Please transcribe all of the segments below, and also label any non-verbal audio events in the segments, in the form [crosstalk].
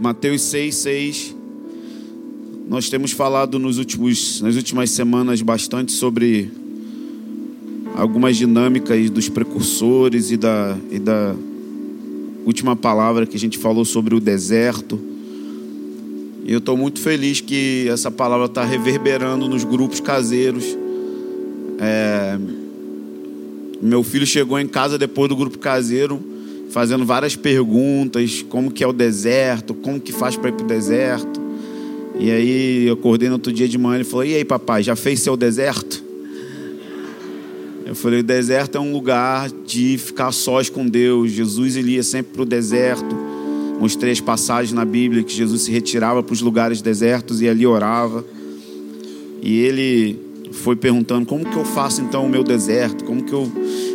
Mateus 6, 6. Nós temos falado nos últimos, nas últimas semanas bastante sobre algumas dinâmicas dos precursores e da, e da última palavra que a gente falou sobre o deserto. E eu estou muito feliz que essa palavra está reverberando nos grupos caseiros. É... Meu filho chegou em casa depois do grupo caseiro fazendo várias perguntas, como que é o deserto, como que faz para ir para o deserto. E aí eu acordei no outro dia de manhã e falou: "E aí, papai, já fez seu deserto?" Eu falei: "O deserto é um lugar de ficar sós com Deus. Jesus ele ia sempre para o deserto. Mostrei as passagens na Bíblia que Jesus se retirava para os lugares desertos e ali orava. E ele foi perguntando: "Como que eu faço então o meu deserto? Como que eu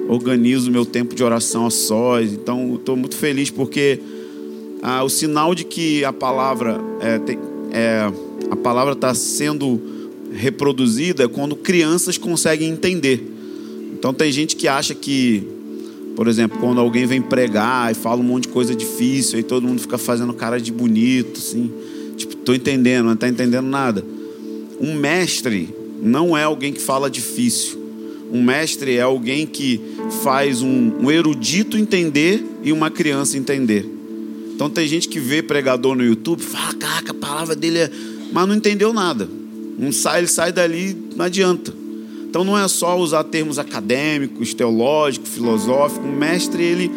organizo meu tempo de oração a sós. Então, estou muito feliz porque ah, o sinal de que a palavra é, tem, é, a palavra está sendo reproduzida é quando crianças conseguem entender. Então, tem gente que acha que, por exemplo, quando alguém vem pregar e fala um monte de coisa difícil, aí todo mundo fica fazendo cara de bonito, assim, tipo, estou entendendo, não está entendendo nada. Um mestre não é alguém que fala difícil. Um mestre é alguém que faz um, um erudito entender e uma criança entender. Então tem gente que vê pregador no YouTube, fala, caraca, a palavra dele é. Mas não entendeu nada. Não sai, ele sai dali, não adianta. Então não é só usar termos acadêmicos, teológicos, filosóficos. O mestre, ele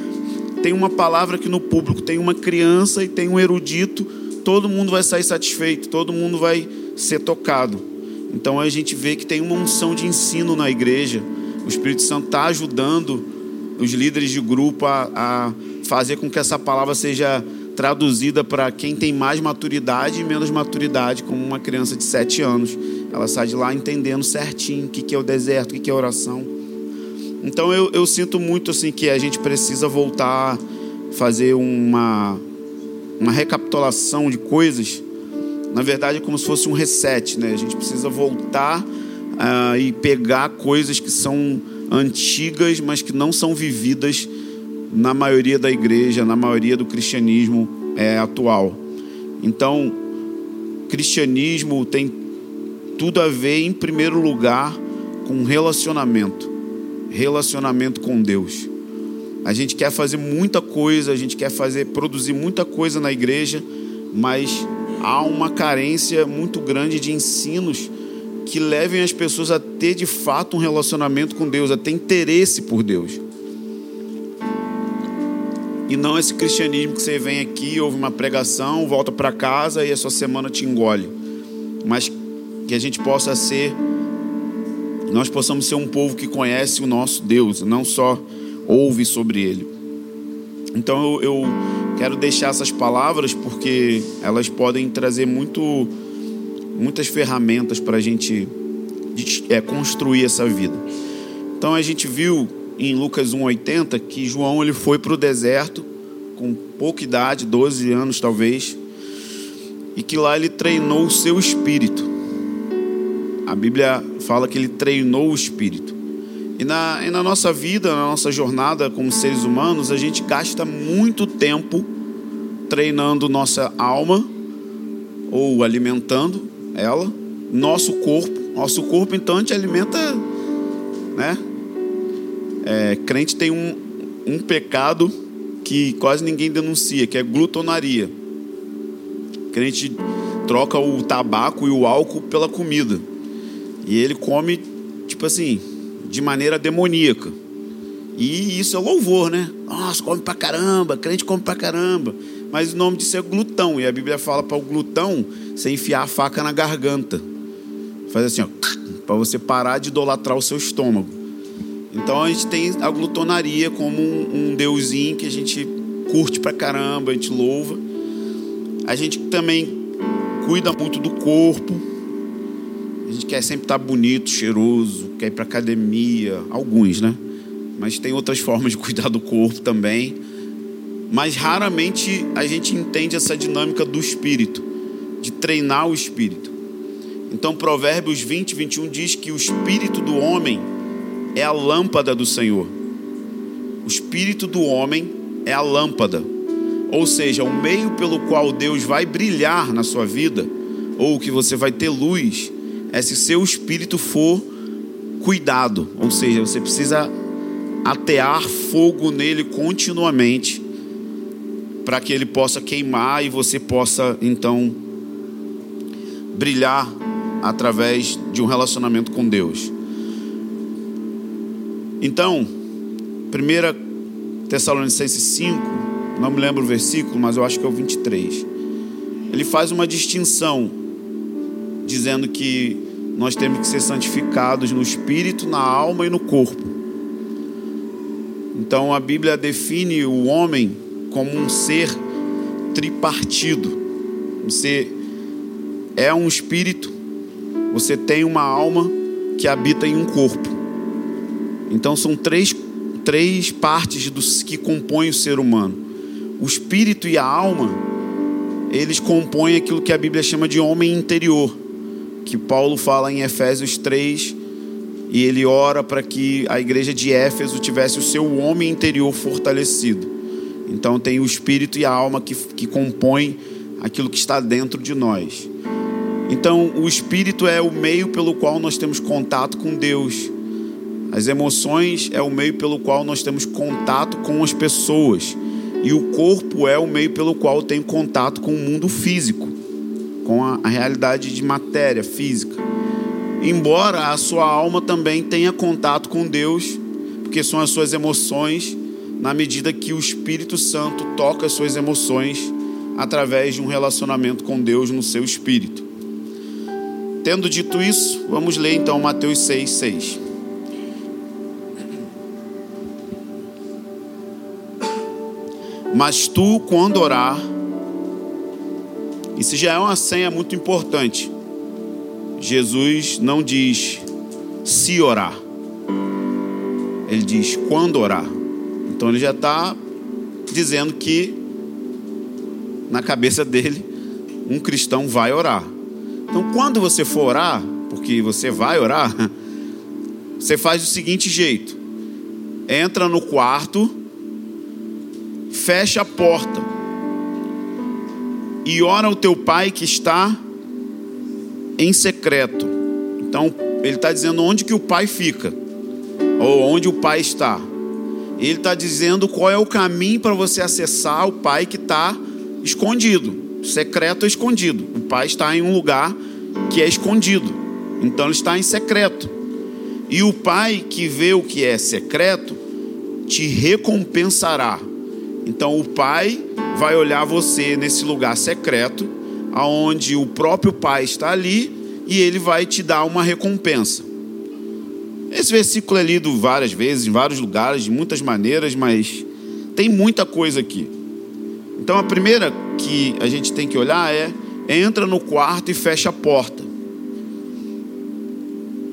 tem uma palavra que no público tem uma criança e tem um erudito, todo mundo vai sair satisfeito, todo mundo vai ser tocado. Então a gente vê que tem uma unção de ensino na igreja. O Espírito Santo está ajudando os líderes de grupo a, a fazer com que essa palavra seja traduzida para quem tem mais maturidade e menos maturidade, como uma criança de sete anos. Ela sai de lá entendendo certinho o que é o deserto, o que é oração. Então eu, eu sinto muito assim que a gente precisa voltar fazer uma, uma recapitulação de coisas na verdade é como se fosse um reset, né? A gente precisa voltar uh, e pegar coisas que são antigas, mas que não são vividas na maioria da igreja, na maioria do cristianismo é, atual. Então, cristianismo tem tudo a ver, em primeiro lugar, com relacionamento relacionamento com Deus. A gente quer fazer muita coisa, a gente quer fazer, produzir muita coisa na igreja, mas há uma carência muito grande de ensinos que levem as pessoas a ter de fato um relacionamento com Deus, a ter interesse por Deus. E não esse cristianismo que você vem aqui, ouve uma pregação, volta para casa e a sua semana te engole. Mas que a gente possa ser, nós possamos ser um povo que conhece o nosso Deus, não só ouve sobre ele. Então eu, eu quero deixar essas palavras porque elas podem trazer muito, muitas ferramentas para a gente é, construir essa vida. Então a gente viu em Lucas 1,80 que João ele foi para o deserto com pouca idade, 12 anos talvez, e que lá ele treinou o seu espírito. A Bíblia fala que ele treinou o espírito. E na, e na nossa vida, na nossa jornada como seres humanos, a gente gasta muito tempo treinando nossa alma ou alimentando ela, nosso corpo. Nosso corpo, então, a gente alimenta, né? É, crente tem um, um pecado que quase ninguém denuncia, que é glutonaria. Crente troca o tabaco e o álcool pela comida. E ele come, tipo assim, de maneira demoníaca. E isso é louvor, né? Nossa, come pra caramba, crente come pra caramba. Mas o nome disso é glutão. E a Bíblia fala para o glutão você enfiar a faca na garganta. Faz assim, ó, para você parar de idolatrar o seu estômago. Então a gente tem a glutonaria como um, um deusinho que a gente curte pra caramba, a gente louva. A gente também cuida muito do corpo, a gente quer sempre estar bonito, cheiroso, quer ir para academia, alguns, né? Mas tem outras formas de cuidar do corpo também. Mas raramente a gente entende essa dinâmica do espírito, de treinar o espírito. Então, Provérbios 20, 21 diz que o espírito do homem é a lâmpada do Senhor. O espírito do homem é a lâmpada. Ou seja, o meio pelo qual Deus vai brilhar na sua vida, ou que você vai ter luz, é se seu espírito for cuidado. Ou seja, você precisa atear fogo nele continuamente para que ele possa queimar e você possa então brilhar através de um relacionamento com Deus. Então, 1 Tessalonicenses 5, não me lembro o versículo, mas eu acho que é o 23. Ele faz uma distinção, dizendo que nós temos que ser santificados no espírito, na alma e no corpo. Então a Bíblia define o homem como um ser tripartido. Você é um espírito, você tem uma alma que habita em um corpo. Então são três, três partes dos que compõem o ser humano. O espírito e a alma, eles compõem aquilo que a Bíblia chama de homem interior, que Paulo fala em Efésios 3, e ele ora para que a igreja de Éfeso tivesse o seu homem interior fortalecido. Então tem o espírito e a alma que, que compõem aquilo que está dentro de nós. Então o espírito é o meio pelo qual nós temos contato com Deus. As emoções é o meio pelo qual nós temos contato com as pessoas. E o corpo é o meio pelo qual tem contato com o mundo físico, com a, a realidade de matéria física. Embora a sua alma também tenha contato com Deus, porque são as suas emoções na medida que o Espírito Santo toca as suas emoções através de um relacionamento com Deus no seu espírito. Tendo dito isso, vamos ler então Mateus 6, 6. Mas tu, quando orar, isso já é uma senha muito importante. Jesus não diz se orar, ele diz quando orar. Então ele já está dizendo que na cabeça dele um cristão vai orar. Então quando você for orar, porque você vai orar, [laughs] você faz do seguinte jeito: entra no quarto, fecha a porta e ora ao teu pai que está em secreto. Então ele está dizendo onde que o pai fica ou onde o pai está. Ele está dizendo qual é o caminho para você acessar o Pai que está escondido, secreto escondido. O Pai está em um lugar que é escondido, então ele está em secreto. E o Pai que vê o que é secreto te recompensará. Então o Pai vai olhar você nesse lugar secreto, aonde o próprio Pai está ali e ele vai te dar uma recompensa. Esse versículo é lido várias vezes, em vários lugares, de muitas maneiras, mas tem muita coisa aqui. Então a primeira que a gente tem que olhar é: entra no quarto e fecha a porta.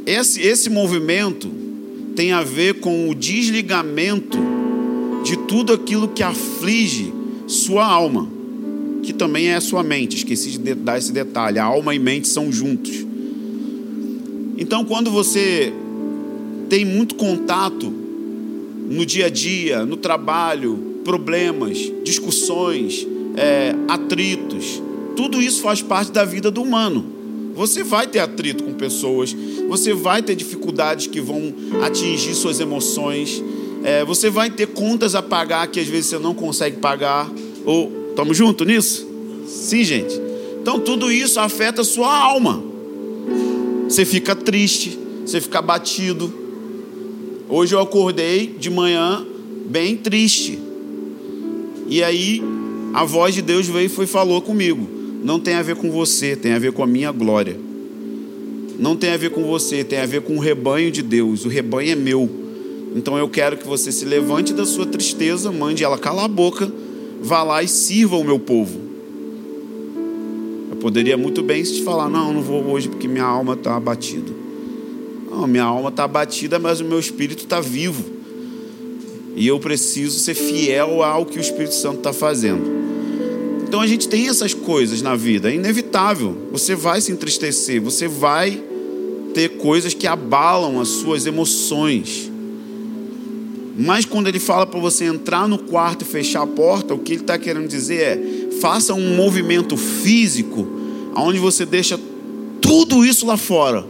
Esse, esse movimento tem a ver com o desligamento de tudo aquilo que aflige sua alma, que também é a sua mente. Esqueci de dar esse detalhe: a alma e mente são juntos. Então, quando você tem muito contato no dia a dia, no trabalho, problemas, discussões, é, atritos. Tudo isso faz parte da vida do humano. Você vai ter atrito com pessoas, você vai ter dificuldades que vão atingir suas emoções, é, você vai ter contas a pagar que às vezes você não consegue pagar. Ou estamos juntos nisso? Sim, gente. Então tudo isso afeta a sua alma. Você fica triste, você fica abatido, Hoje eu acordei de manhã bem triste. E aí a voz de Deus veio e foi falou comigo. Não tem a ver com você, tem a ver com a minha glória. Não tem a ver com você, tem a ver com o rebanho de Deus. O rebanho é meu. Então eu quero que você se levante da sua tristeza, mande ela calar a boca, vá lá e sirva o meu povo. Eu poderia muito bem te falar: não, não vou hoje porque minha alma está abatida. Não, minha alma está abatida, mas o meu espírito está vivo. E eu preciso ser fiel ao que o Espírito Santo está fazendo. Então a gente tem essas coisas na vida, é inevitável. Você vai se entristecer, você vai ter coisas que abalam as suas emoções. Mas quando ele fala para você entrar no quarto e fechar a porta, o que ele está querendo dizer é: faça um movimento físico, onde você deixa tudo isso lá fora.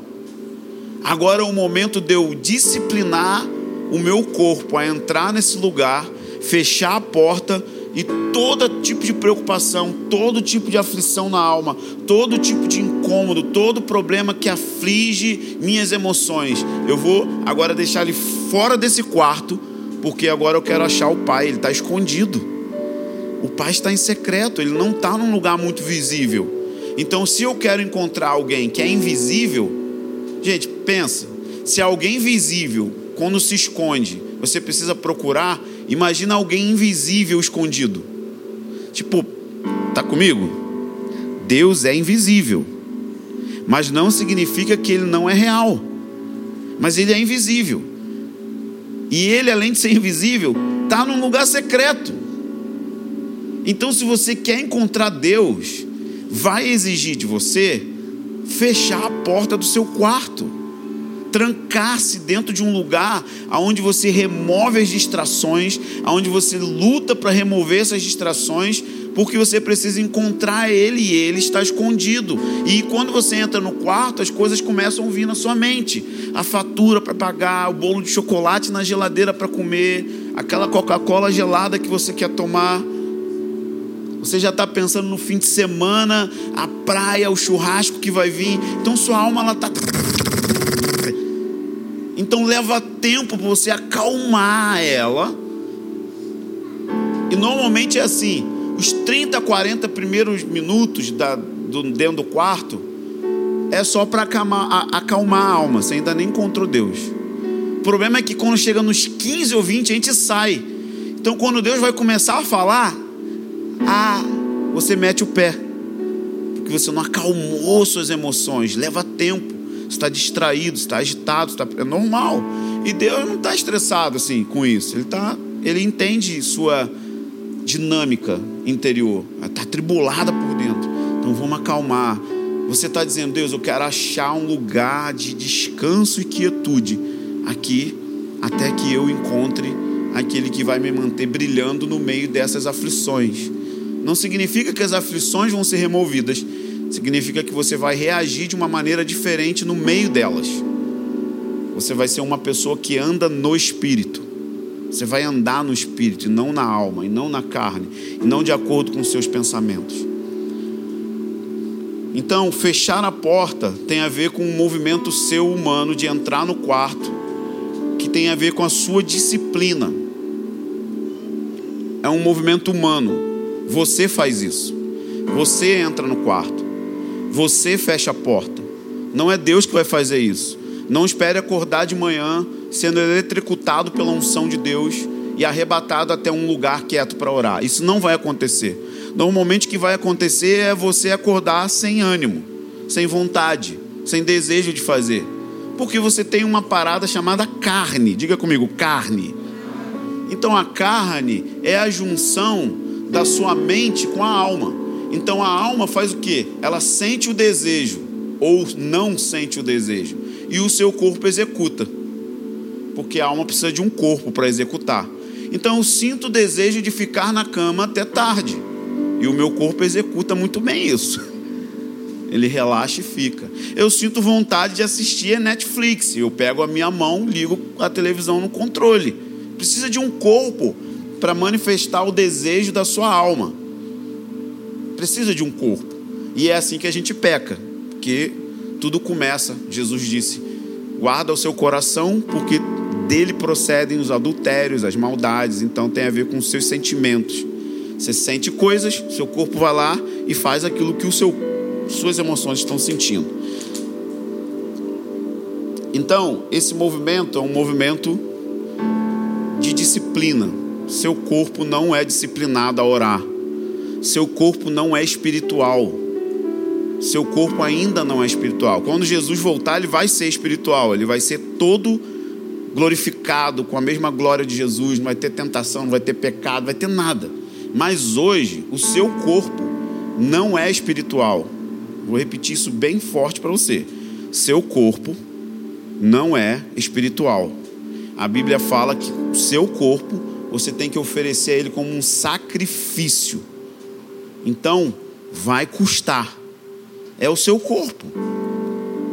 Agora é o momento de eu disciplinar o meu corpo a entrar nesse lugar, fechar a porta e todo tipo de preocupação, todo tipo de aflição na alma, todo tipo de incômodo, todo problema que aflige minhas emoções, eu vou agora deixar ele fora desse quarto, porque agora eu quero achar o pai, ele está escondido. O pai está em secreto, ele não está num lugar muito visível. Então, se eu quero encontrar alguém que é invisível, gente, pensa, se alguém visível, quando se esconde, você precisa procurar, imagina alguém invisível escondido. Tipo, tá comigo? Deus é invisível. Mas não significa que ele não é real. Mas ele é invisível. E ele, além de ser invisível, está num lugar secreto. Então, se você quer encontrar Deus, vai exigir de você fechar a porta do seu quarto, trancar-se dentro de um lugar aonde você remove as distrações, aonde você luta para remover essas distrações, porque você precisa encontrar ele e ele está escondido. E quando você entra no quarto, as coisas começam a vir na sua mente: a fatura para pagar, o bolo de chocolate na geladeira para comer, aquela Coca-Cola gelada que você quer tomar você já está pensando no fim de semana, a praia, o churrasco que vai vir. Então sua alma ela está. Então leva tempo para você acalmar ela. E normalmente é assim: os 30, 40 primeiros minutos da, do, dentro do quarto é só para acalmar, acalmar a alma. Você ainda nem encontrou Deus. O problema é que quando chega nos 15 ou 20, a gente sai. Então, quando Deus vai começar a falar, ah, você mete o pé, porque você não acalmou suas emoções, leva tempo, está distraído, está agitado, está... é normal. E Deus não está estressado assim com isso, ele, tá, ele entende sua dinâmica interior, está tribulada por dentro. Então vamos acalmar. Você está dizendo, Deus, eu quero achar um lugar de descanso e quietude aqui, até que eu encontre aquele que vai me manter brilhando no meio dessas aflições não significa que as aflições vão ser removidas, significa que você vai reagir de uma maneira diferente no meio delas. Você vai ser uma pessoa que anda no espírito. Você vai andar no espírito, e não na alma, e não na carne, e não de acordo com seus pensamentos. Então, fechar a porta tem a ver com um movimento seu humano de entrar no quarto, que tem a ver com a sua disciplina. É um movimento humano, você faz isso. Você entra no quarto. Você fecha a porta. Não é Deus que vai fazer isso. Não espere acordar de manhã sendo eletricutado pela unção de Deus e arrebatado até um lugar quieto para orar. Isso não vai acontecer. Normalmente o que vai acontecer é você acordar sem ânimo, sem vontade, sem desejo de fazer. Porque você tem uma parada chamada carne. Diga comigo, carne. Então a carne é a junção da sua mente com a alma. Então a alma faz o que? Ela sente o desejo ou não sente o desejo e o seu corpo executa, porque a alma precisa de um corpo para executar. Então eu sinto o desejo de ficar na cama até tarde e o meu corpo executa muito bem isso. [laughs] Ele relaxa e fica. Eu sinto vontade de assistir Netflix. Eu pego a minha mão, ligo a televisão no controle. Precisa de um corpo para manifestar o desejo da sua alma. Precisa de um corpo. E é assim que a gente peca, porque tudo começa, Jesus disse: guarda o seu coração, porque dele procedem os adultérios, as maldades, então tem a ver com os seus sentimentos. Você sente coisas, seu corpo vai lá e faz aquilo que o seu, suas emoções estão sentindo. Então, esse movimento é um movimento de disciplina seu corpo não é disciplinado a orar. Seu corpo não é espiritual. Seu corpo ainda não é espiritual. Quando Jesus voltar, ele vai ser espiritual. Ele vai ser todo glorificado com a mesma glória de Jesus. Não vai ter tentação, não vai ter pecado, não vai ter nada. Mas hoje, o seu corpo não é espiritual. Vou repetir isso bem forte para você. Seu corpo não é espiritual. a Bíblia fala que o seu corpo você tem que oferecer a Ele como um sacrifício. Então, vai custar. É o seu corpo.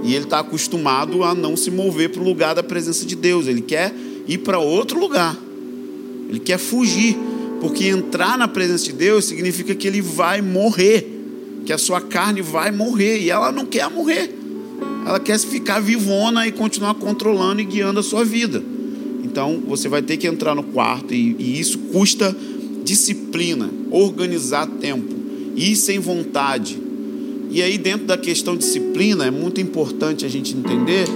E ele está acostumado a não se mover para o lugar da presença de Deus. Ele quer ir para outro lugar. Ele quer fugir. Porque entrar na presença de Deus significa que ele vai morrer. Que a sua carne vai morrer. E ela não quer morrer. Ela quer ficar vivona e continuar controlando e guiando a sua vida. Então você vai ter que entrar no quarto. E, e isso custa disciplina, organizar tempo, ir sem vontade e aí, dentro da questão disciplina, é muito importante a gente entender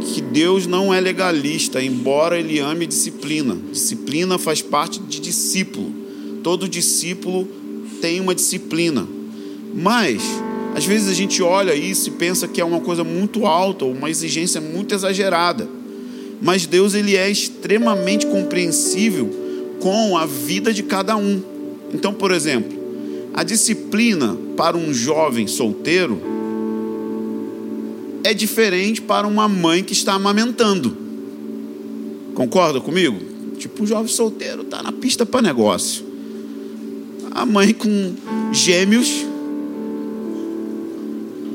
que Deus não é legalista, embora Ele ame disciplina. Disciplina faz parte de discípulo. Todo discípulo tem uma disciplina. Mas, às vezes a gente olha isso e pensa que é uma coisa muito alta, uma exigência muito exagerada. Mas Deus ele é extremamente compreensível com a vida de cada um. Então, por exemplo, a disciplina para um jovem solteiro é diferente para uma mãe que está amamentando. Concorda comigo? Tipo, o jovem solteiro está na pista para negócio. A mãe com gêmeos,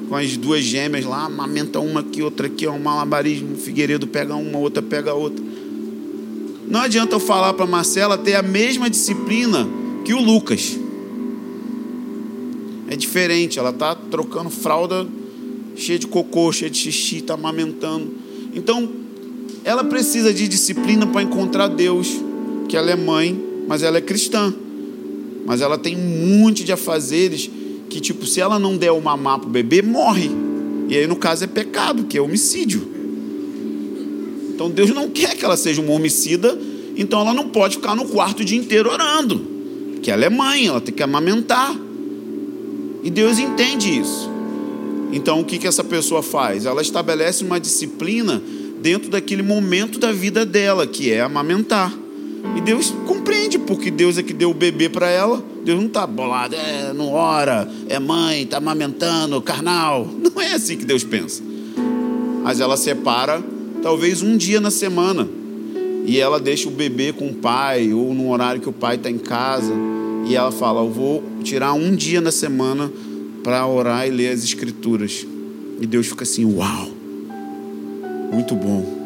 com as duas gêmeas lá, amamenta uma aqui, outra aqui, é um malabarismo. Figueiredo pega uma, outra pega outra. Não adianta eu falar para Marcela ter a mesma disciplina que o Lucas é diferente. Ela está trocando fralda cheia de cocô, cheia de xixi, está amamentando. Então, ela precisa de disciplina para encontrar Deus, que ela é mãe, mas ela é cristã. Mas ela tem um monte de afazeres que, tipo, se ela não der o mamar para o bebê, morre. E aí, no caso, é pecado, que é homicídio. Então, Deus não quer que ela seja uma homicida, então ela não pode ficar no quarto o dia inteiro orando. Porque ela é mãe, ela tem que amamentar. E Deus entende isso. Então o que, que essa pessoa faz? Ela estabelece uma disciplina dentro daquele momento da vida dela, que é amamentar. E Deus compreende, porque Deus é que deu o bebê para ela. Deus não está bolado, é, não ora, é mãe, está amamentando, carnal. [laughs] Não é assim que Deus pensa. Mas ela separa, talvez um dia na semana, e ela deixa o bebê com o pai, ou no horário que o pai está em casa e ela fala: Eu vou tirar um dia na semana para orar e ler as Escrituras. E Deus fica assim: Uau, muito bom.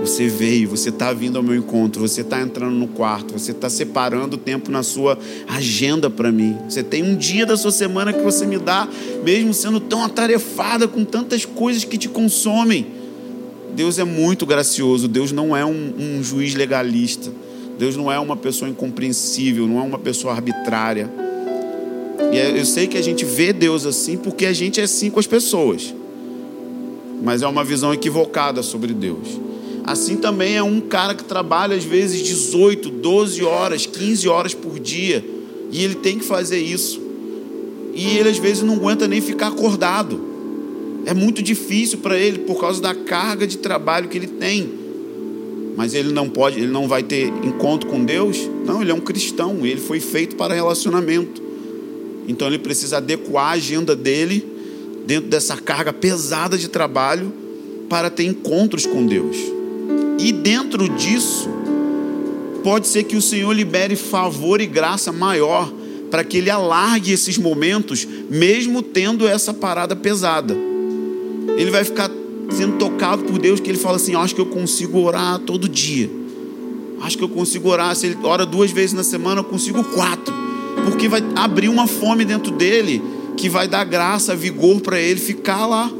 Você veio, você está vindo ao meu encontro, você está entrando no quarto, você está separando tempo na sua agenda para mim. Você tem um dia da sua semana que você me dá, mesmo sendo tão atarefada com tantas coisas que te consomem. Deus é muito gracioso, Deus não é um, um juiz legalista. Deus não é uma pessoa incompreensível, não é uma pessoa arbitrária. E é, eu sei que a gente vê Deus assim porque a gente é assim com as pessoas. Mas é uma visão equivocada sobre Deus. Assim também é um cara que trabalha às vezes 18, 12 horas, 15 horas por dia. E ele tem que fazer isso. E ele às vezes não aguenta nem ficar acordado. É muito difícil para ele por causa da carga de trabalho que ele tem mas ele não pode, ele não vai ter encontro com Deus? Não, ele é um cristão, ele foi feito para relacionamento. Então ele precisa adequar a agenda dele dentro dessa carga pesada de trabalho para ter encontros com Deus. E dentro disso, pode ser que o Senhor libere favor e graça maior para que ele alargue esses momentos, mesmo tendo essa parada pesada. Ele vai ficar sendo tocado por Deus, que ele fala assim: Acho que eu consigo orar todo dia. Acho que eu consigo orar. Se ele ora duas vezes na semana, eu consigo quatro. Porque vai abrir uma fome dentro dele que vai dar graça, vigor para ele ficar lá.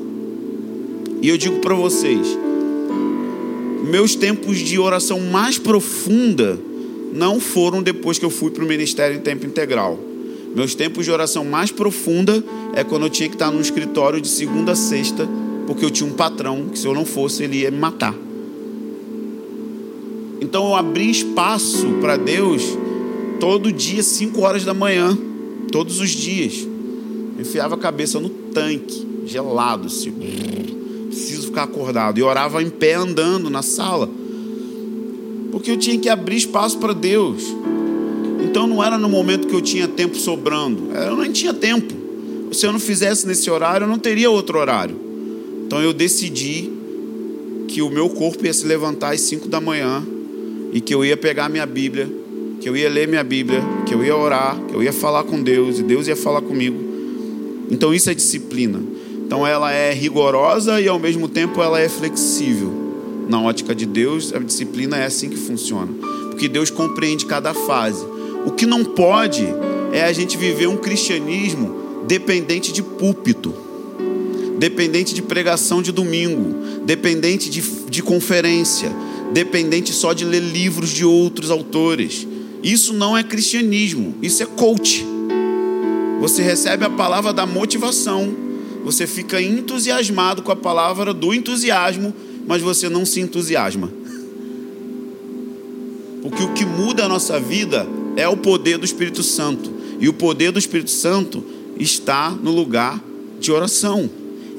E eu digo para vocês: meus tempos de oração mais profunda não foram depois que eu fui para o ministério em tempo integral. Meus tempos de oração mais profunda é quando eu tinha que estar no escritório de segunda a sexta porque eu tinha um patrão que se eu não fosse ele ia me matar. Então eu abri espaço para Deus todo dia, 5 horas da manhã, todos os dias. Eu enfiava a cabeça no tanque, gelado, assim. Preciso ficar acordado. E orava em pé andando na sala. Porque eu tinha que abrir espaço para Deus. Então não era no momento que eu tinha tempo sobrando. Eu nem tinha tempo. Se eu não fizesse nesse horário, eu não teria outro horário. Então eu decidi que o meu corpo ia se levantar às 5 da manhã e que eu ia pegar minha Bíblia, que eu ia ler minha Bíblia, que eu ia orar, que eu ia falar com Deus e Deus ia falar comigo. Então isso é disciplina. Então ela é rigorosa e ao mesmo tempo ela é flexível. Na ótica de Deus, a disciplina é assim que funciona. Porque Deus compreende cada fase. O que não pode é a gente viver um cristianismo dependente de púlpito, dependente de pregação de domingo, dependente de, de conferência, dependente só de ler livros de outros autores. Isso não é cristianismo, isso é coach. Você recebe a palavra da motivação, você fica entusiasmado com a palavra do entusiasmo, mas você não se entusiasma. Porque o que muda a nossa vida é o poder do Espírito Santo. E o poder do Espírito Santo está no lugar de oração.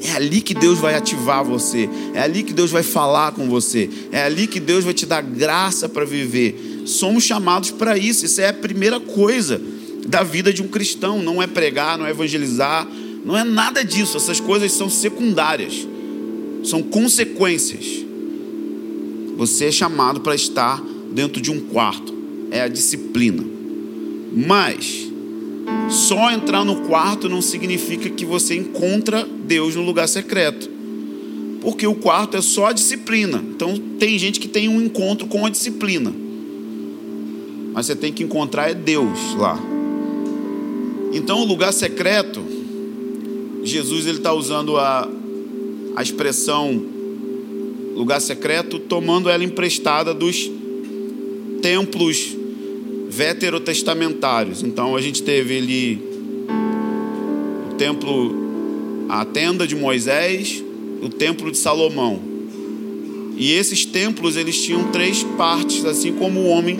É ali que Deus vai ativar você, é ali que Deus vai falar com você, é ali que Deus vai te dar graça para viver. Somos chamados para isso, isso é a primeira coisa da vida de um cristão, não é pregar, não é evangelizar, não é nada disso, essas coisas são secundárias, são consequências. Você é chamado para estar dentro de um quarto, é a disciplina. Mas só entrar no quarto não significa que você encontra Deus no lugar secreto. Porque o quarto é só a disciplina. Então tem gente que tem um encontro com a disciplina. Mas você tem que encontrar é Deus lá. Então o lugar secreto, Jesus ele está usando a, a expressão lugar secreto, tomando ela emprestada dos templos veterotestamentários. Então a gente teve ali o templo, a tenda de Moisés, o templo de Salomão. E esses templos eles tinham três partes, assim como o homem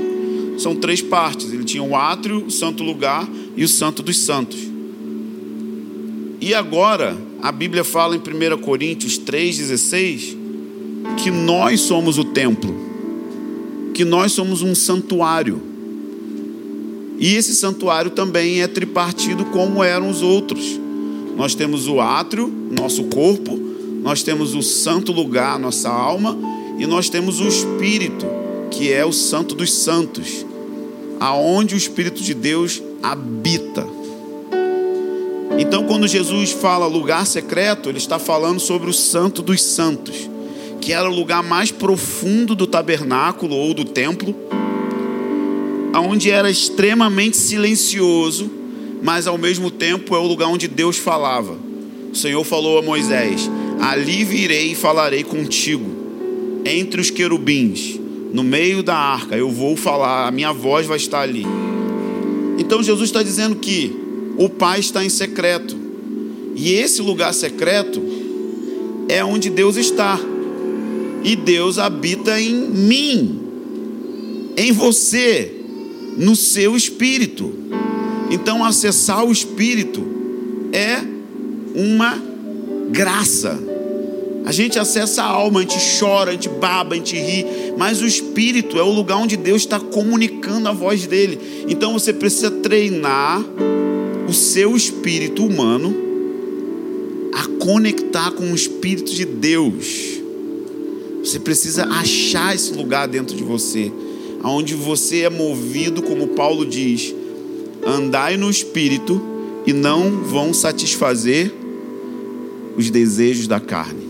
são três partes. Ele tinha o átrio, o santo lugar e o santo dos santos. E agora a Bíblia fala em 1 Coríntios 3,16 que nós somos o templo, que nós somos um santuário. E esse santuário também é tripartido como eram os outros. Nós temos o átrio, nosso corpo, nós temos o santo lugar, nossa alma, e nós temos o espírito, que é o santo dos santos, aonde o espírito de Deus habita. Então, quando Jesus fala lugar secreto, ele está falando sobre o santo dos santos, que era o lugar mais profundo do tabernáculo ou do templo onde era extremamente silencioso, mas ao mesmo tempo é o lugar onde Deus falava. O Senhor falou a Moisés: Ali virei e falarei contigo, entre os querubins, no meio da arca, eu vou falar, a minha voz vai estar ali. Então Jesus está dizendo que o Pai está em secreto, e esse lugar secreto é onde Deus está, e Deus habita em mim, em você no seu espírito. Então, acessar o espírito é uma graça. A gente acessa a alma, a gente chora, a gente baba, a gente ri, mas o espírito é o lugar onde Deus está comunicando a voz dele. Então você precisa treinar o seu espírito humano a conectar com o espírito de Deus. Você precisa achar esse lugar dentro de você onde você é movido, como Paulo diz, andai no espírito e não vão satisfazer os desejos da carne.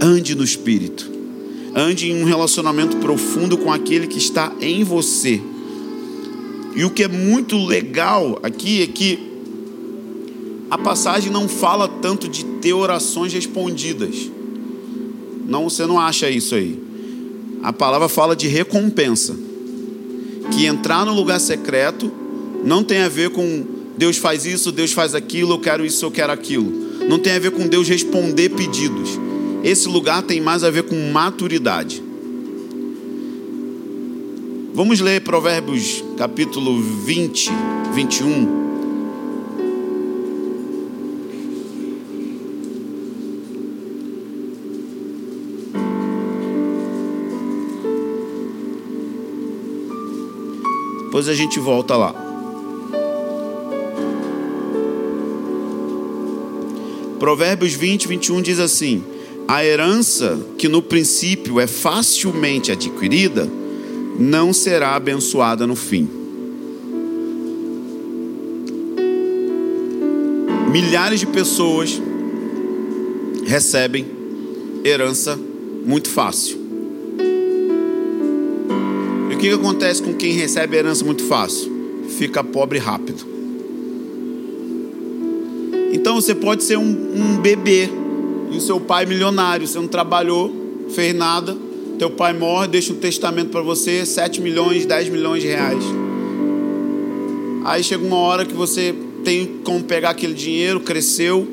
Ande no espírito. Ande em um relacionamento profundo com aquele que está em você. E o que é muito legal aqui é que a passagem não fala tanto de ter orações respondidas. Não, você não acha isso aí a palavra fala de recompensa. Que entrar no lugar secreto não tem a ver com Deus faz isso, Deus faz aquilo, eu quero isso, eu quero aquilo. Não tem a ver com Deus responder pedidos. Esse lugar tem mais a ver com maturidade. Vamos ler Provérbios capítulo 20, 21. Depois a gente volta lá. Provérbios 20, 21 diz assim: a herança que no princípio é facilmente adquirida não será abençoada no fim. Milhares de pessoas recebem herança muito fácil. Que, que acontece com quem recebe herança muito fácil? Fica pobre rápido. Então você pode ser um, um bebê e o seu pai milionário, você não trabalhou, fez nada, teu pai morre, deixa um testamento para você, 7 milhões, 10 milhões de reais. Aí chega uma hora que você tem como pegar aquele dinheiro, cresceu,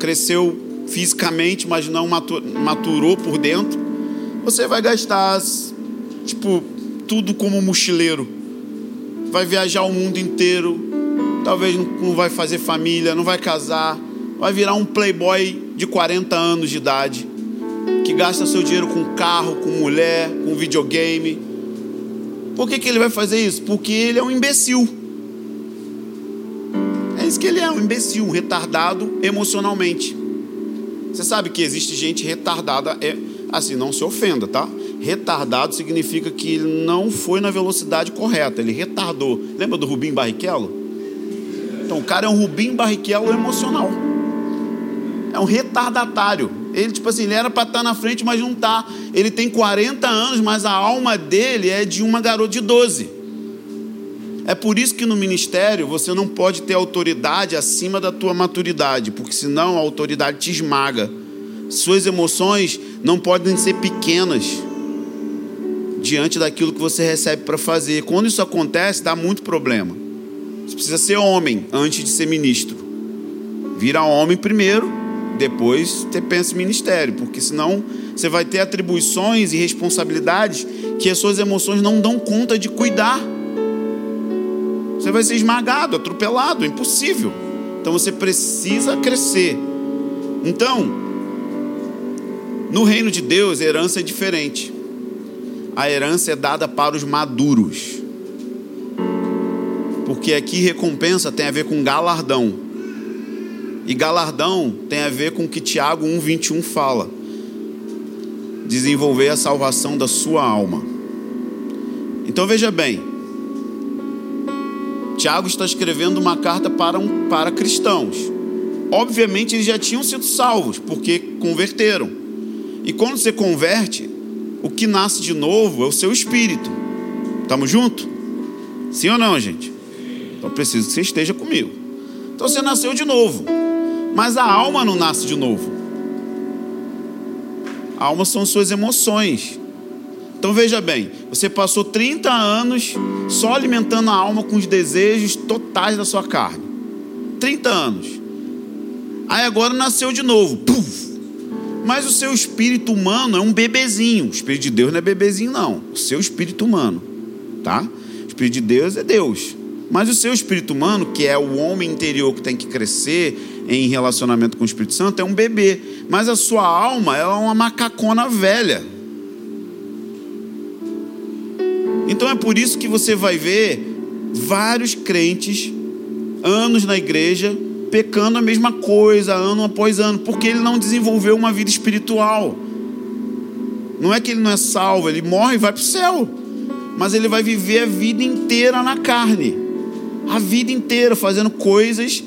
cresceu fisicamente, mas não maturou por dentro. Você vai gastar, tipo, tudo como mochileiro. Vai viajar o mundo inteiro. Talvez não vai fazer família, não vai casar. Vai virar um playboy de 40 anos de idade. Que gasta seu dinheiro com carro, com mulher, com videogame. Por que, que ele vai fazer isso? Porque ele é um imbecil isso que ele é, um imbecil, um retardado emocionalmente. Você sabe que existe gente retardada, é assim, não se ofenda, tá? Retardado significa que ele não foi na velocidade correta, ele retardou. Lembra do Rubim Barrichello? Então, o cara é um Rubim Barrichello emocional. É um retardatário. Ele, tipo assim, ele era para estar tá na frente, mas não está. Ele tem 40 anos, mas a alma dele é de uma garota de 12. É por isso que no ministério você não pode ter autoridade acima da tua maturidade, porque senão a autoridade te esmaga. Suas emoções não podem ser pequenas diante daquilo que você recebe para fazer. Quando isso acontece, dá muito problema. Você precisa ser homem antes de ser ministro. Vira homem primeiro, depois você pensa em ministério, porque senão você vai ter atribuições e responsabilidades que as suas emoções não dão conta de cuidar. Você vai ser esmagado, atropelado, é impossível. Então você precisa crescer. Então, no reino de Deus, herança é diferente. A herança é dada para os maduros. Porque aqui recompensa tem a ver com galardão. E galardão tem a ver com o que Tiago 1,21 fala: desenvolver a salvação da sua alma. Então veja bem, Tiago está escrevendo uma carta para, um, para cristãos. Obviamente, eles já tinham sido salvos, porque converteram. E quando você converte, o que nasce de novo é o seu espírito. Estamos juntos? Sim ou não, gente? Então preciso que você esteja comigo. Então você nasceu de novo, mas a alma não nasce de novo. A alma são suas emoções. Então veja bem, você passou 30 anos só alimentando a alma com os desejos totais da sua carne. 30 anos. Aí agora nasceu de novo. Puf! Mas o seu espírito humano é um bebezinho. O espírito de Deus não é bebezinho, não. O seu espírito humano, tá? O espírito de Deus é Deus. Mas o seu espírito humano, que é o homem interior que tem que crescer em relacionamento com o Espírito Santo, é um bebê. Mas a sua alma é uma macacona velha Então é por isso que você vai ver vários crentes, anos na igreja, pecando a mesma coisa, ano após ano, porque ele não desenvolveu uma vida espiritual. Não é que ele não é salvo, ele morre e vai para o céu, mas ele vai viver a vida inteira na carne, a vida inteira fazendo coisas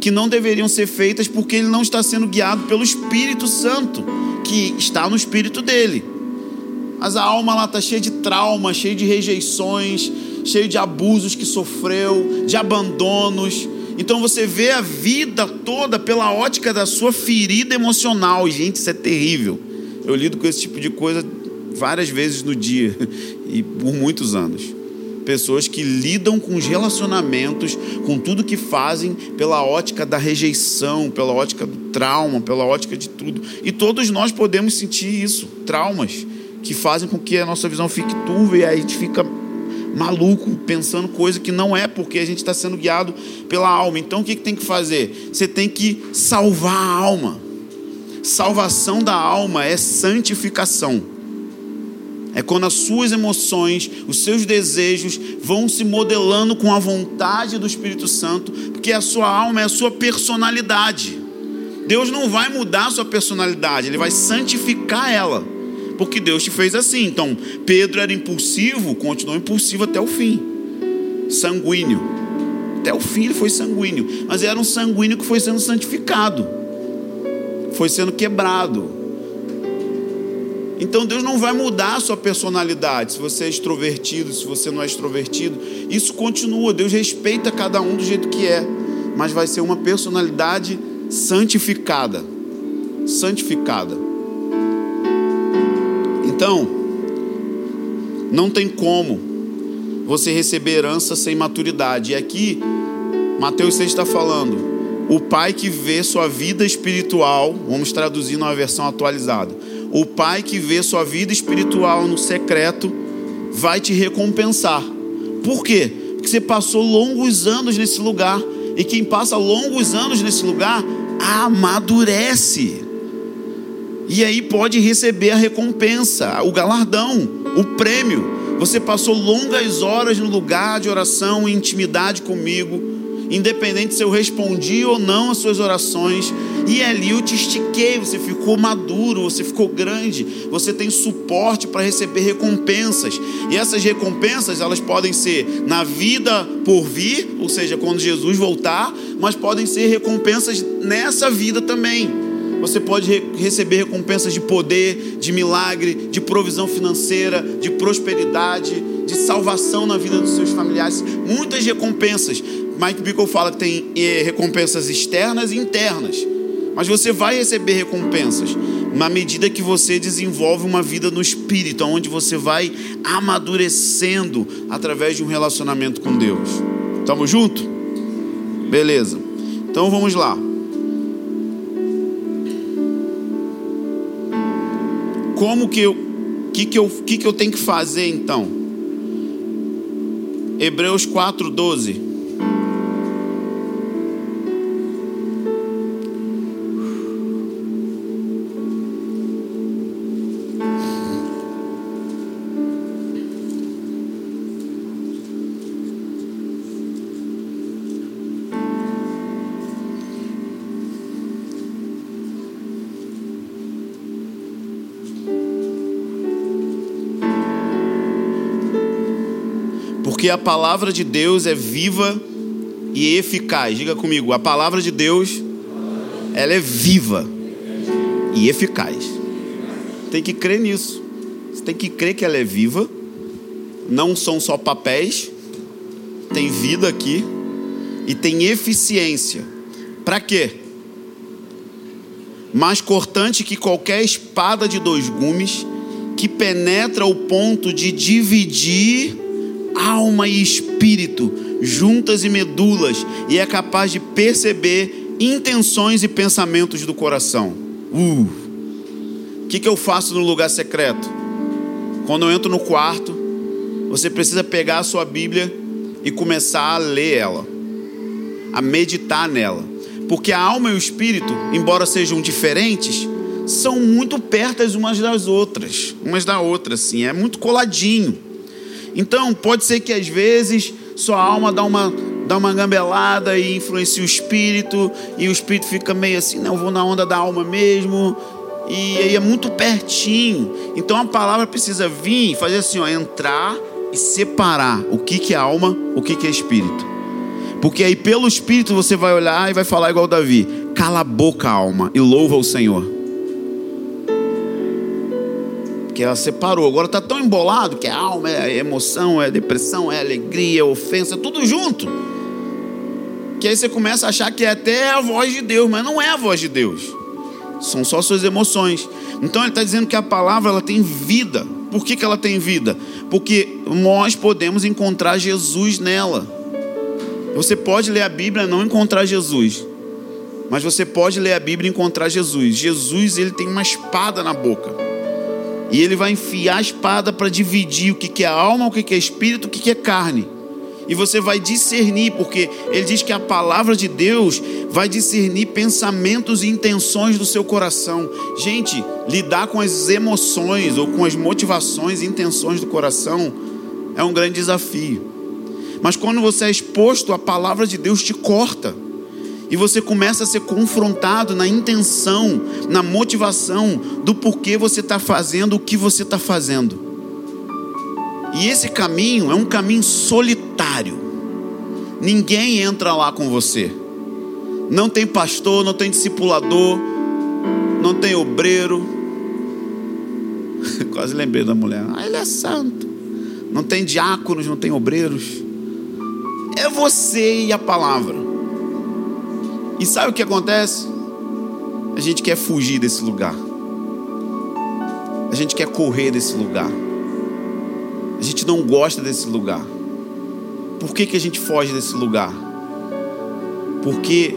que não deveriam ser feitas porque ele não está sendo guiado pelo Espírito Santo, que está no espírito dele. Mas a alma lá está cheia de trauma, cheia de rejeições, cheia de abusos que sofreu, de abandonos. Então você vê a vida toda pela ótica da sua ferida emocional. Gente, isso é terrível. Eu lido com esse tipo de coisa várias vezes no dia [laughs] e por muitos anos. Pessoas que lidam com os relacionamentos, com tudo que fazem pela ótica da rejeição, pela ótica do trauma, pela ótica de tudo. E todos nós podemos sentir isso, traumas que fazem com que a nossa visão fique turva e a gente fica maluco pensando coisa que não é porque a gente está sendo guiado pela alma. Então o que, que tem que fazer? Você tem que salvar a alma. Salvação da alma é santificação. É quando as suas emoções, os seus desejos vão se modelando com a vontade do Espírito Santo, porque a sua alma é a sua personalidade. Deus não vai mudar a sua personalidade, Ele vai santificar ela, porque Deus te fez assim. Então, Pedro era impulsivo, continuou impulsivo até o fim, sanguíneo. Até o fim ele foi sanguíneo, mas era um sanguíneo que foi sendo santificado, foi sendo quebrado. Então Deus não vai mudar a sua personalidade, se você é extrovertido, se você não é extrovertido. Isso continua, Deus respeita cada um do jeito que é, mas vai ser uma personalidade santificada. Santificada. Então, não tem como você receber herança sem maturidade. E aqui, Mateus 6 está falando: o pai que vê sua vida espiritual, vamos traduzir numa versão atualizada o pai que vê sua vida espiritual no secreto vai te recompensar. Por quê? Porque você passou longos anos nesse lugar. E quem passa longos anos nesse lugar amadurece. E aí pode receber a recompensa, o galardão, o prêmio. Você passou longas horas no lugar de oração e intimidade comigo independente se eu respondi ou não às suas orações. E ali eu te estiquei, você ficou maduro, você ficou grande, você tem suporte para receber recompensas. E essas recompensas, elas podem ser na vida por vir, ou seja, quando Jesus voltar, mas podem ser recompensas nessa vida também. Você pode re receber recompensas de poder, de milagre, de provisão financeira, de prosperidade, de salvação na vida dos seus familiares. Muitas recompensas. Mike Bickle fala que tem é, recompensas externas e internas. Mas você vai receber recompensas na medida que você desenvolve uma vida no espírito, onde você vai amadurecendo através de um relacionamento com Deus. Tamo junto? Beleza. Então vamos lá. Como que eu que que eu que que eu tenho que fazer então? Hebreus 4:12 Porque a palavra de Deus é viva e eficaz. Diga comigo, a palavra de Deus ela é viva e eficaz. Tem que crer nisso. Você tem que crer que ela é viva. Não são só papéis. Tem vida aqui e tem eficiência. Para quê? Mais cortante que qualquer espada de dois gumes, que penetra o ponto de dividir alma e espírito, juntas e medulas, e é capaz de perceber intenções e pensamentos do coração. Uh. O que, que eu faço no lugar secreto? Quando eu entro no quarto, você precisa pegar a sua Bíblia e começar a ler ela, a meditar nela. Porque a alma e o espírito, embora sejam diferentes, são muito pertas umas das outras, umas da outra, assim, é muito coladinho. Então, pode ser que às vezes sua alma dá uma, dá uma gambelada e influencia o espírito, e o espírito fica meio assim, não, eu vou na onda da alma mesmo, e aí é muito pertinho. Então a palavra precisa vir fazer assim, ó, entrar e separar o que, que é alma, o que, que é espírito. Porque aí pelo espírito você vai olhar e vai falar igual Davi: cala a boca, alma, e louva o Senhor que ela separou. Agora está tão embolado que é alma, é emoção, é depressão, é alegria, é ofensa, tudo junto. Que aí você começa a achar que é até a voz de Deus, mas não é a voz de Deus. São só suas emoções. Então ele está dizendo que a palavra ela tem vida. Por que, que ela tem vida? Porque nós podemos encontrar Jesus nela. Você pode ler a Bíblia e não encontrar Jesus. Mas você pode ler a Bíblia e encontrar Jesus. Jesus ele tem uma espada na boca. E ele vai enfiar a espada para dividir o que é alma, o que é espírito, o que é carne. E você vai discernir, porque ele diz que a palavra de Deus vai discernir pensamentos e intenções do seu coração. Gente, lidar com as emoções ou com as motivações e intenções do coração é um grande desafio. Mas quando você é exposto, a palavra de Deus te corta. E você começa a ser confrontado na intenção, na motivação do porquê você está fazendo o que você está fazendo. E esse caminho é um caminho solitário. Ninguém entra lá com você. Não tem pastor, não tem discipulador, não tem obreiro. [laughs] Quase lembrei da mulher. Ah, ele é santo. Não tem diáconos, não tem obreiros. É você e a palavra. E sabe o que acontece? A gente quer fugir desse lugar. A gente quer correr desse lugar. A gente não gosta desse lugar. Por que, que a gente foge desse lugar? Porque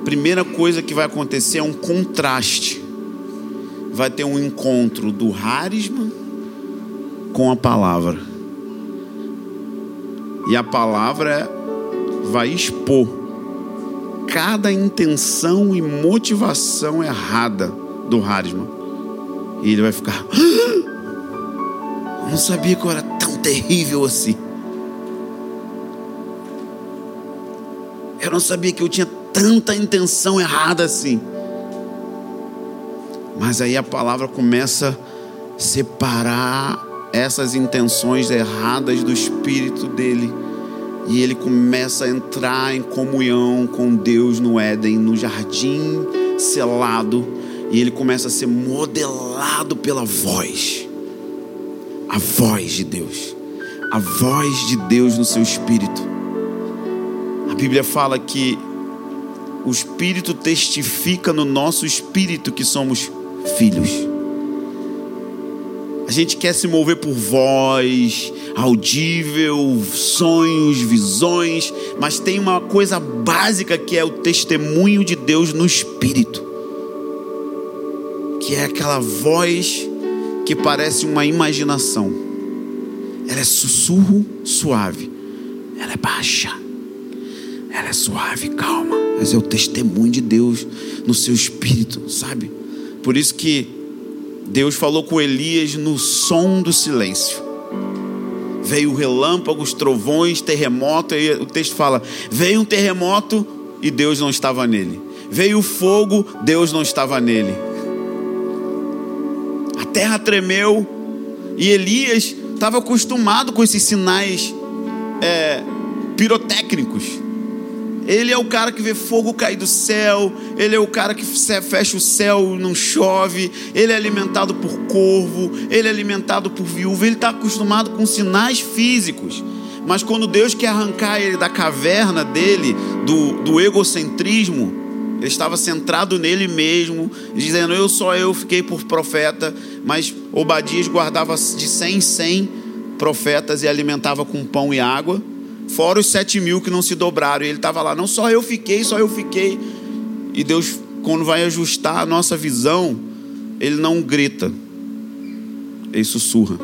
a primeira coisa que vai acontecer é um contraste. Vai ter um encontro do harisma com a palavra. E a palavra vai expor cada intenção e motivação errada do harisma. E ele vai ficar. Eu não sabia que eu era tão terrível assim. Eu não sabia que eu tinha tanta intenção errada assim. Mas aí a palavra começa a separar essas intenções erradas do espírito dele. E ele começa a entrar em comunhão com Deus no Éden, no jardim selado. E ele começa a ser modelado pela voz. A voz de Deus. A voz de Deus no seu espírito. A Bíblia fala que o Espírito testifica no nosso espírito que somos filhos. A gente quer se mover por voz, audível, sonhos, visões, mas tem uma coisa básica que é o testemunho de Deus no espírito. Que é aquela voz que parece uma imaginação. Ela é sussurro suave. Ela é baixa. Ela é suave, calma. Mas é o testemunho de Deus no seu espírito, sabe? Por isso que Deus falou com Elias no som do silêncio. Veio relâmpagos, trovões, terremoto, e o texto fala: veio um terremoto e Deus não estava nele. Veio fogo, Deus não estava nele. A terra tremeu e Elias estava acostumado com esses sinais é, pirotécnicos. Ele é o cara que vê fogo cair do céu, ele é o cara que fecha o céu e não chove, ele é alimentado por corvo, ele é alimentado por viúva, ele está acostumado com sinais físicos. Mas quando Deus quer arrancar ele da caverna dele, do, do egocentrismo, ele estava centrado nele mesmo, dizendo: Eu só eu fiquei por profeta, mas Obadias guardava de 100 em 100 profetas e alimentava com pão e água fora os sete mil que não se dobraram. E ele estava lá, não só eu fiquei, só eu fiquei. E Deus, quando vai ajustar a nossa visão, ele não grita, ele sussurra.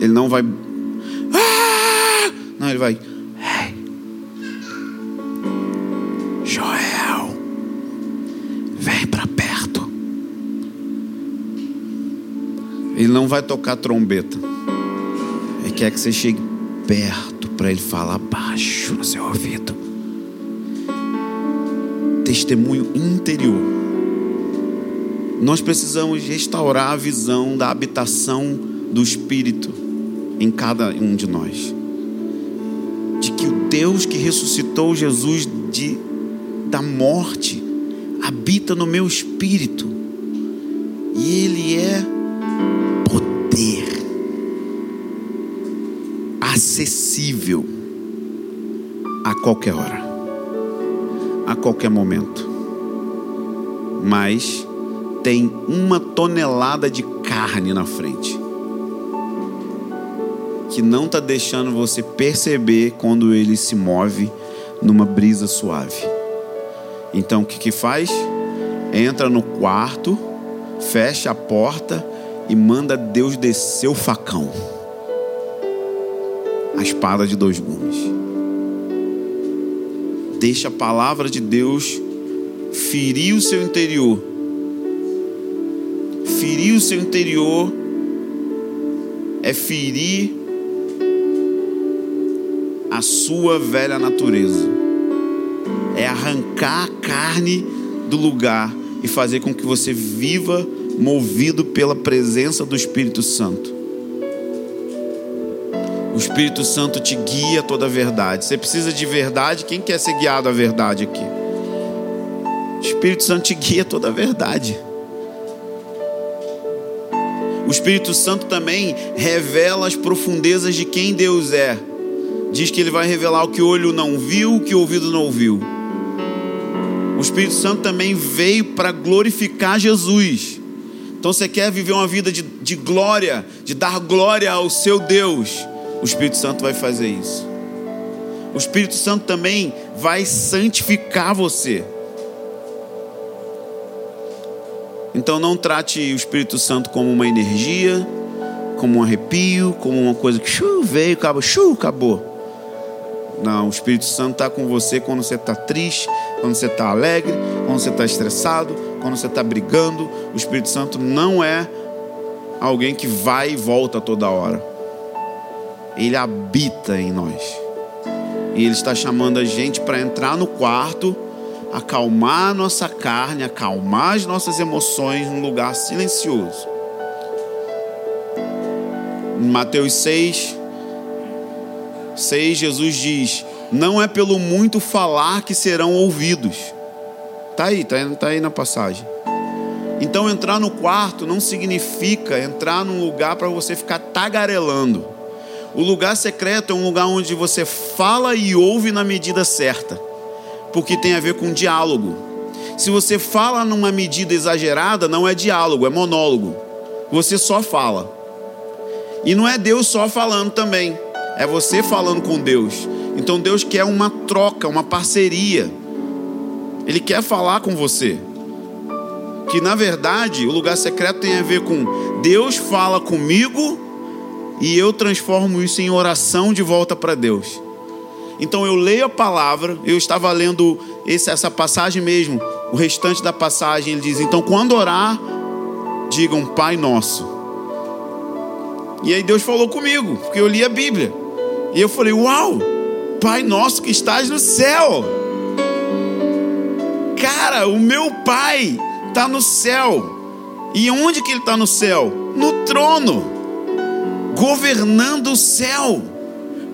Ele não vai. Ah! Não, ele vai. Joel, vem para perto. Ele não vai tocar trombeta quer que você chegue perto para ele falar baixo no seu ouvido. Testemunho interior. Nós precisamos restaurar a visão da habitação do Espírito em cada um de nós. De que o Deus que ressuscitou Jesus de, da morte habita no meu espírito. E Ele é acessível a qualquer hora, a qualquer momento. Mas tem uma tonelada de carne na frente que não está deixando você perceber quando ele se move numa brisa suave. Então o que, que faz? Entra no quarto, fecha a porta e manda Deus descer o facão a espada de dois gumes. Deixa a palavra de Deus ferir o seu interior. Ferir o seu interior é ferir a sua velha natureza. É arrancar a carne do lugar e fazer com que você viva movido pela presença do Espírito Santo. Espírito Santo te guia a toda a verdade. Você precisa de verdade. Quem quer ser guiado à verdade aqui? O Espírito Santo te guia a toda a verdade. O Espírito Santo também revela as profundezas de quem Deus é. Diz que ele vai revelar o que o olho não viu, o que o ouvido não ouviu. O Espírito Santo também veio para glorificar Jesus. Então você quer viver uma vida de, de glória, de dar glória ao seu Deus. O Espírito Santo vai fazer isso. O Espírito Santo também vai santificar você. Então não trate o Espírito Santo como uma energia, como um arrepio, como uma coisa que chu, veio, acabou, chu, acabou. Não, o Espírito Santo está com você quando você está triste, quando você está alegre, quando você está estressado, quando você está brigando. O Espírito Santo não é alguém que vai e volta toda hora. Ele habita em nós. E Ele está chamando a gente para entrar no quarto, acalmar a nossa carne, acalmar as nossas emoções num lugar silencioso. Em Mateus 6, 6, Jesus diz: Não é pelo muito falar que serão ouvidos. Está aí, está tá aí na passagem. Então, entrar no quarto não significa entrar num lugar para você ficar tagarelando. O lugar secreto é um lugar onde você fala e ouve na medida certa, porque tem a ver com diálogo. Se você fala numa medida exagerada, não é diálogo, é monólogo. Você só fala. E não é Deus só falando também, é você falando com Deus. Então Deus quer uma troca, uma parceria. Ele quer falar com você. Que na verdade o lugar secreto tem a ver com Deus fala comigo e eu transformo isso em oração de volta para Deus. Então eu leio a palavra, eu estava lendo esse, essa passagem mesmo, o restante da passagem, ele diz: Então quando orar, digam Pai Nosso. E aí Deus falou comigo, porque eu li a Bíblia. E eu falei: Uau, Pai Nosso que estás no céu. Cara, o meu Pai está no céu. E onde que ele está no céu? No trono governando o céu,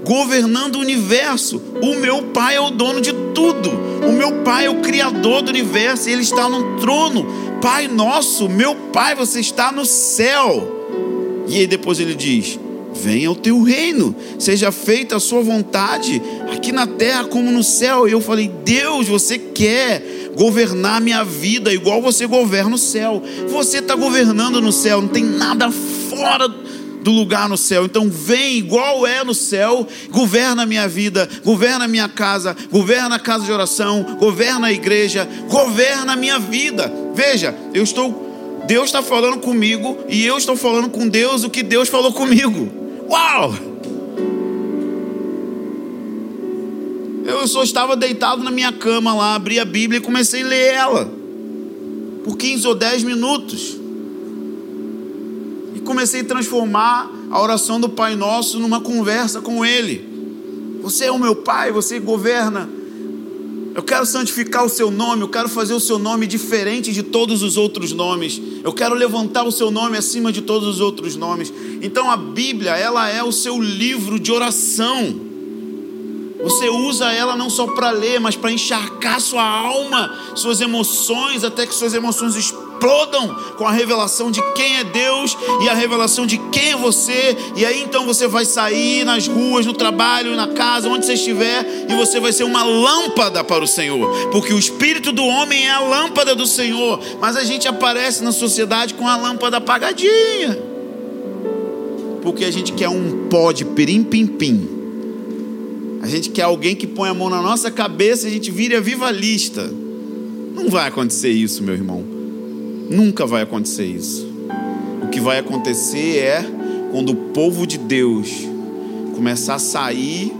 governando o universo. O meu Pai é o dono de tudo. O meu Pai é o criador do universo, ele está no trono. Pai nosso, meu Pai, você está no céu. E aí depois ele diz: Venha o teu reino, seja feita a sua vontade, aqui na terra como no céu. E eu falei: Deus, você quer governar minha vida igual você governa o céu. Você está governando no céu, não tem nada fora do lugar no céu. Então vem igual é no céu, governa a minha vida, governa a minha casa, governa a casa de oração, governa a igreja, governa a minha vida. Veja, eu estou Deus está falando comigo e eu estou falando com Deus o que Deus falou comigo. Uau! Eu só estava deitado na minha cama lá, abri a Bíblia e comecei a ler ela. Por 15 ou 10 minutos comecei a transformar a oração do Pai Nosso numa conversa com Ele. Você é o meu Pai, você governa. Eu quero santificar o seu nome, eu quero fazer o seu nome diferente de todos os outros nomes. Eu quero levantar o seu nome acima de todos os outros nomes. Então a Bíblia, ela é o seu livro de oração. Você usa ela não só para ler, mas para encharcar sua alma, suas emoções, até que suas emoções explodam explodam com a revelação de quem é Deus e a revelação de quem é você. E aí então você vai sair nas ruas, no trabalho, na casa, onde você estiver, e você vai ser uma lâmpada para o Senhor, porque o espírito do homem é a lâmpada do Senhor, mas a gente aparece na sociedade com a lâmpada apagadinha. Porque a gente quer um pó de pirim-pim-pim. A gente quer alguém que põe a mão na nossa cabeça e a gente vira vivalista. Não vai acontecer isso, meu irmão. Nunca vai acontecer isso. O que vai acontecer é quando o povo de Deus começar a sair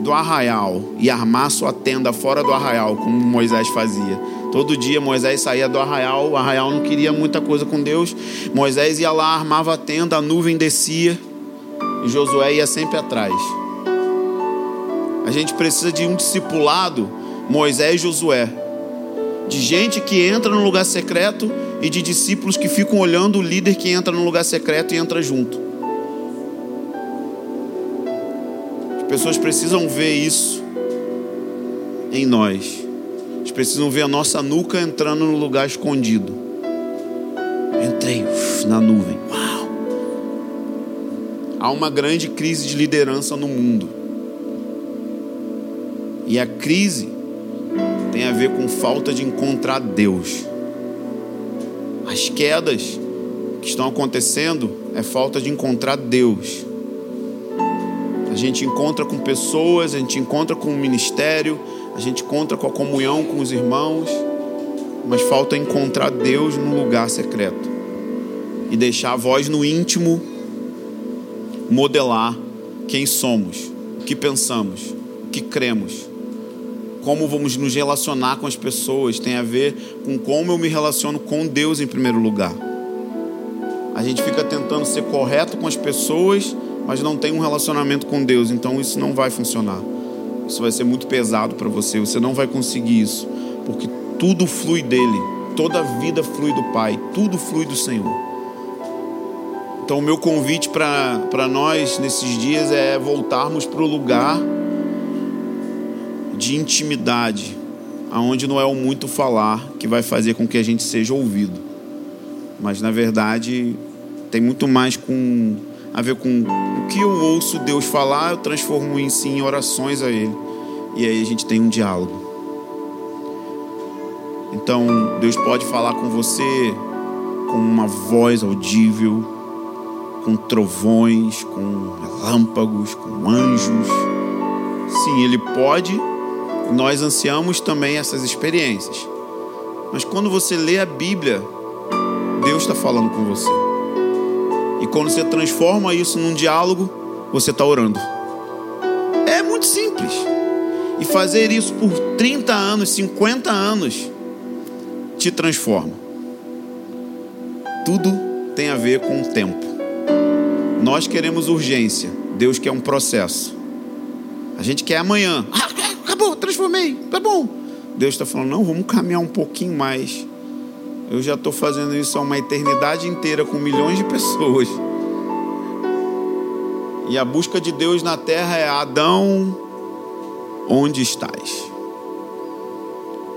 do arraial e armar sua tenda fora do arraial, como Moisés fazia. Todo dia Moisés saía do arraial, o arraial não queria muita coisa com Deus. Moisés ia lá, armava a tenda, a nuvem descia e Josué ia sempre atrás. A gente precisa de um discipulado, Moisés e Josué. De gente que entra no lugar secreto e de discípulos que ficam olhando o líder que entra no lugar secreto e entra junto. As pessoas precisam ver isso em nós. Eles precisam ver a nossa nuca entrando no lugar escondido. Entrei uf, na nuvem. Uau! Há uma grande crise de liderança no mundo. E a crise tem a ver com falta de encontrar Deus. As quedas que estão acontecendo é falta de encontrar Deus. A gente encontra com pessoas, a gente encontra com o ministério, a gente encontra com a comunhão com os irmãos, mas falta encontrar Deus no lugar secreto e deixar a voz no íntimo modelar quem somos, o que pensamos, o que cremos, como vamos nos relacionar com as pessoas, tem a ver com como eu me relaciono com Deus em primeiro lugar. A gente fica tentando ser correto com as pessoas, mas não tem um relacionamento com Deus, então isso não vai funcionar. Isso vai ser muito pesado para você, você não vai conseguir isso, porque tudo flui dele, toda a vida flui do Pai, tudo flui do Senhor. Então, o meu convite para nós nesses dias é voltarmos para o lugar de intimidade, aonde não é o muito falar que vai fazer com que a gente seja ouvido, mas na verdade tem muito mais com a ver com o que eu ouço Deus falar, eu transformo em si em orações a Ele. E aí a gente tem um diálogo. Então, Deus pode falar com você com uma voz audível, com trovões, com relâmpagos, com anjos. Sim, Ele pode. Nós ansiamos também essas experiências. Mas quando você lê a Bíblia, Deus está falando com você. E quando você transforma isso num diálogo, você está orando. É muito simples. E fazer isso por 30 anos, 50 anos, te transforma. Tudo tem a ver com o tempo. Nós queremos urgência, Deus quer um processo. A gente quer amanhã. Tá bom. Deus está falando, não, vamos caminhar um pouquinho mais. Eu já estou fazendo isso há uma eternidade inteira com milhões de pessoas. E a busca de Deus na terra é Adão, onde estás?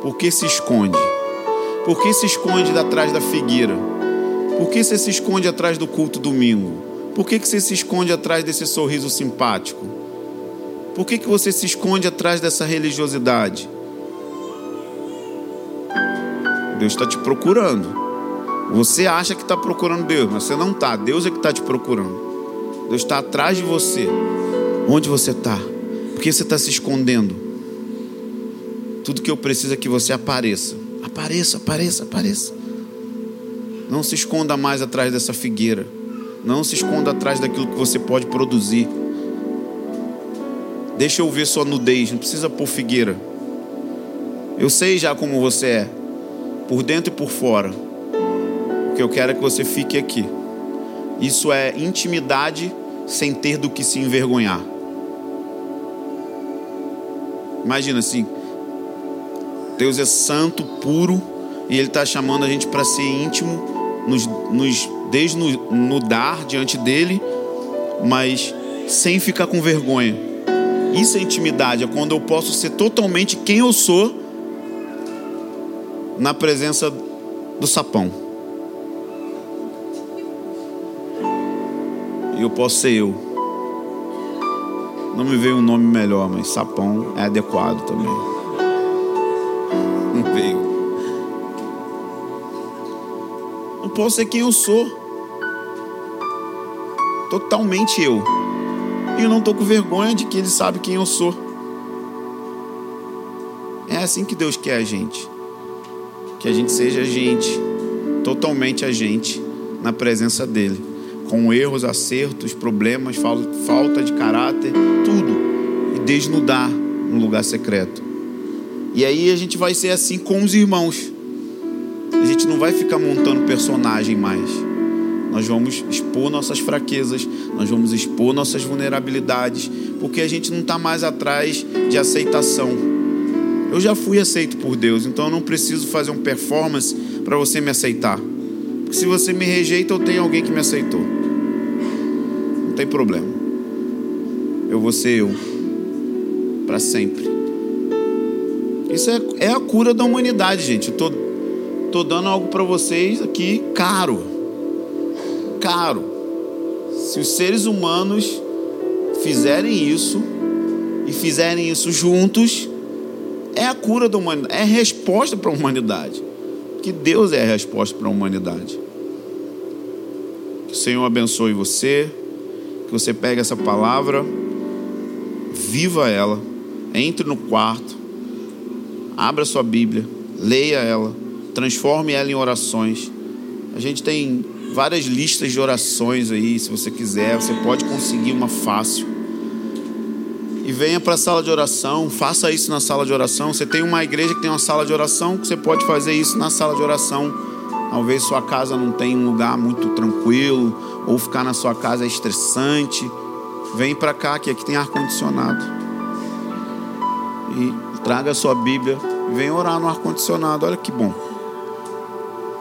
Por que se esconde? Por que se esconde atrás da figueira? Por que você se esconde atrás do culto domingo? Por que, que você se esconde atrás desse sorriso simpático? Por que, que você se esconde atrás dessa religiosidade? Deus está te procurando. Você acha que está procurando Deus, mas você não está. Deus é que está te procurando. Deus está atrás de você. Onde você está? Por que você está se escondendo? Tudo que eu preciso é que você apareça. Apareça, apareça, apareça. Não se esconda mais atrás dessa figueira. Não se esconda atrás daquilo que você pode produzir. Deixa eu ver sua nudez, não precisa pôr figueira. Eu sei já como você é por dentro e por fora. O que eu quero é que você fique aqui. Isso é intimidade sem ter do que se envergonhar. Imagina assim: Deus é santo, puro, e Ele está chamando a gente para ser íntimo, nos, nos desnudar diante dEle, mas sem ficar com vergonha. Isso é intimidade, é quando eu posso ser totalmente quem eu sou na presença do sapão. E eu posso ser eu. Não me veio um nome melhor, mas sapão é adequado também. Não veio. Eu posso ser quem eu sou. Totalmente eu. E eu não estou com vergonha de que ele sabe quem eu sou. É assim que Deus quer a gente que a gente seja gente, totalmente a gente, na presença dEle, com erros, acertos, problemas, falta de caráter, tudo, e desnudar no lugar secreto. E aí a gente vai ser assim com os irmãos. A gente não vai ficar montando personagem mais. Nós vamos expor nossas fraquezas, nós vamos expor nossas vulnerabilidades, porque a gente não está mais atrás de aceitação. Eu já fui aceito por Deus, então eu não preciso fazer um performance para você me aceitar. Porque se você me rejeita, eu tenho alguém que me aceitou. Não tem problema. Eu vou ser eu para sempre. Isso é, é a cura da humanidade, gente. Eu tô, tô dando algo para vocês aqui caro. Caro. Se os seres humanos fizerem isso e fizerem isso juntos, é a cura da humanidade, é a resposta para a humanidade. Que Deus é a resposta para a humanidade. Que o Senhor abençoe você, que você pegue essa palavra, viva ela, entre no quarto, abra sua Bíblia, leia ela, transforme ela em orações. A gente tem várias listas de orações aí, se você quiser, você pode conseguir uma fácil. E venha para a sala de oração, faça isso na sala de oração. Você tem uma igreja que tem uma sala de oração, você pode fazer isso na sala de oração. Talvez sua casa não tenha um lugar muito tranquilo, ou ficar na sua casa é estressante. Vem para cá, que aqui tem ar-condicionado. E traga a sua Bíblia vem orar no ar-condicionado. Olha que bom.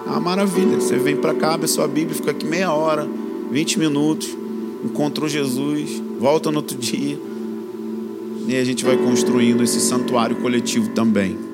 É uma maravilha. Você vem para cá, abre sua Bíblia, fica aqui meia hora, 20 minutos, encontrou Jesus, volta no outro dia. E a gente vai construindo esse santuário coletivo também.